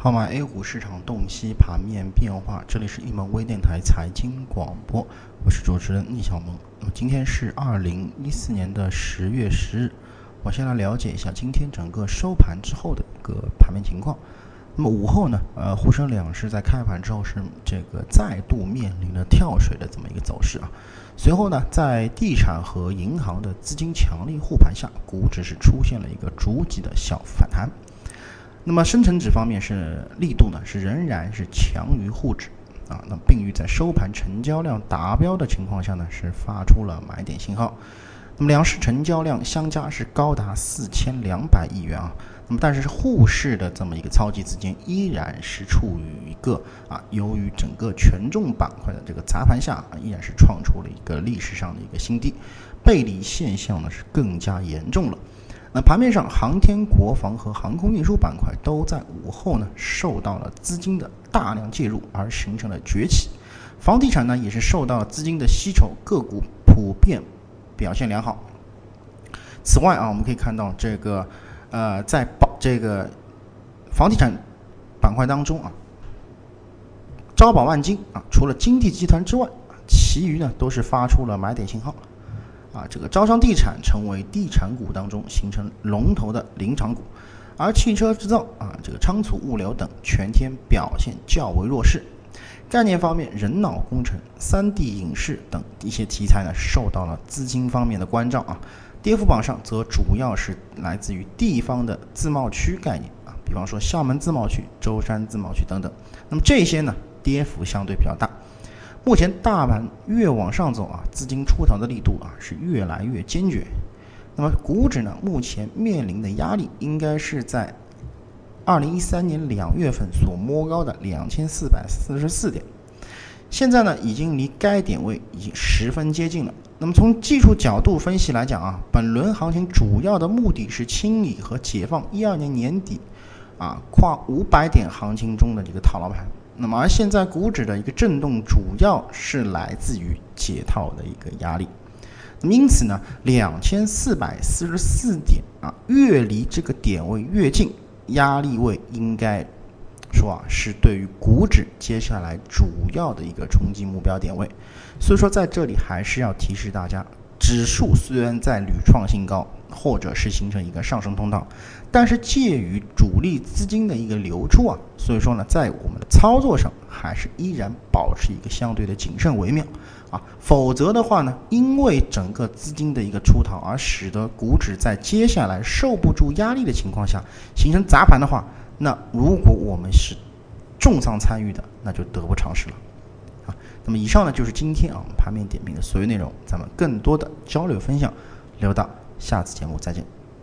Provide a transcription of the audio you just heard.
号码 A 股市场洞悉盘面变化，这里是一门微电台财经广播，我是主持人聂小萌。那么今天是二零一四年的十月十日，我先来了解一下今天整个收盘之后的一个盘面情况。那么午后呢，呃，沪深两市在开盘之后是这个再度面临了跳水的这么一个走势啊。随后呢，在地产和银行的资金强力护盘下，股指是出现了一个逐级的小反弹。那么深成指方面是力度呢是仍然是强于沪指啊，那么并于在收盘成交量达标的情况下呢是发出了买点信号。那么两市成交量相加是高达四千两百亿元啊，那么但是沪市的这么一个超级资金依然是处于一个啊，由于整个权重板块的这个砸盘下啊，依然是创出了一个历史上的一个新低，背离现象呢是更加严重了。盘面上，航天、国防和航空运输板块都在午后呢受到了资金的大量介入而形成了崛起，房地产呢也是受到了资金的吸筹，个股普遍表现良好。此外啊，我们可以看到这个呃，在保这个房地产板块当中啊，招宝万金啊，除了金地集团之外，其余呢都是发出了买点信号。啊，这个招商地产成为地产股当中形成龙头的领涨股，而汽车制造啊，这个仓储物流等全天表现较为弱势。概念方面，人脑工程、三 D 影视等一些题材呢，受到了资金方面的关照啊。跌幅榜上则主要是来自于地方的自贸区概念啊，比方说厦门自贸区、舟山自贸区等等。那么这些呢，跌幅相对比较大。目前大盘越往上走啊，资金出逃的力度啊是越来越坚决。那么股指呢，目前面临的压力应该是在二零一三年两月份所摸高的两千四百四十四点，现在呢已经离该点位已经十分接近了。那么从技术角度分析来讲啊，本轮行情主要的目的是清理和解放一二年年底啊跨五百点行情中的这个套牢盘。那么，而现在股指的一个震动，主要是来自于解套的一个压力。那么，因此呢，两千四百四十四点啊，越离这个点位越近，压力位应该说啊，是对于股指接下来主要的一个冲击目标点位。所以说，在这里还是要提示大家，指数虽然在屡创新高。或者是形成一个上升通道，但是介于主力资金的一个流出啊，所以说呢，在我们的操作上还是依然保持一个相对的谨慎为妙啊，否则的话呢，因为整个资金的一个出逃而使得股指在接下来受不住压力的情况下形成砸盘的话，那如果我们是重仓参与的，那就得不偿失了啊。那么以上呢就是今天啊盘面点评的所有内容，咱们更多的交流分享留到。下次节目再见。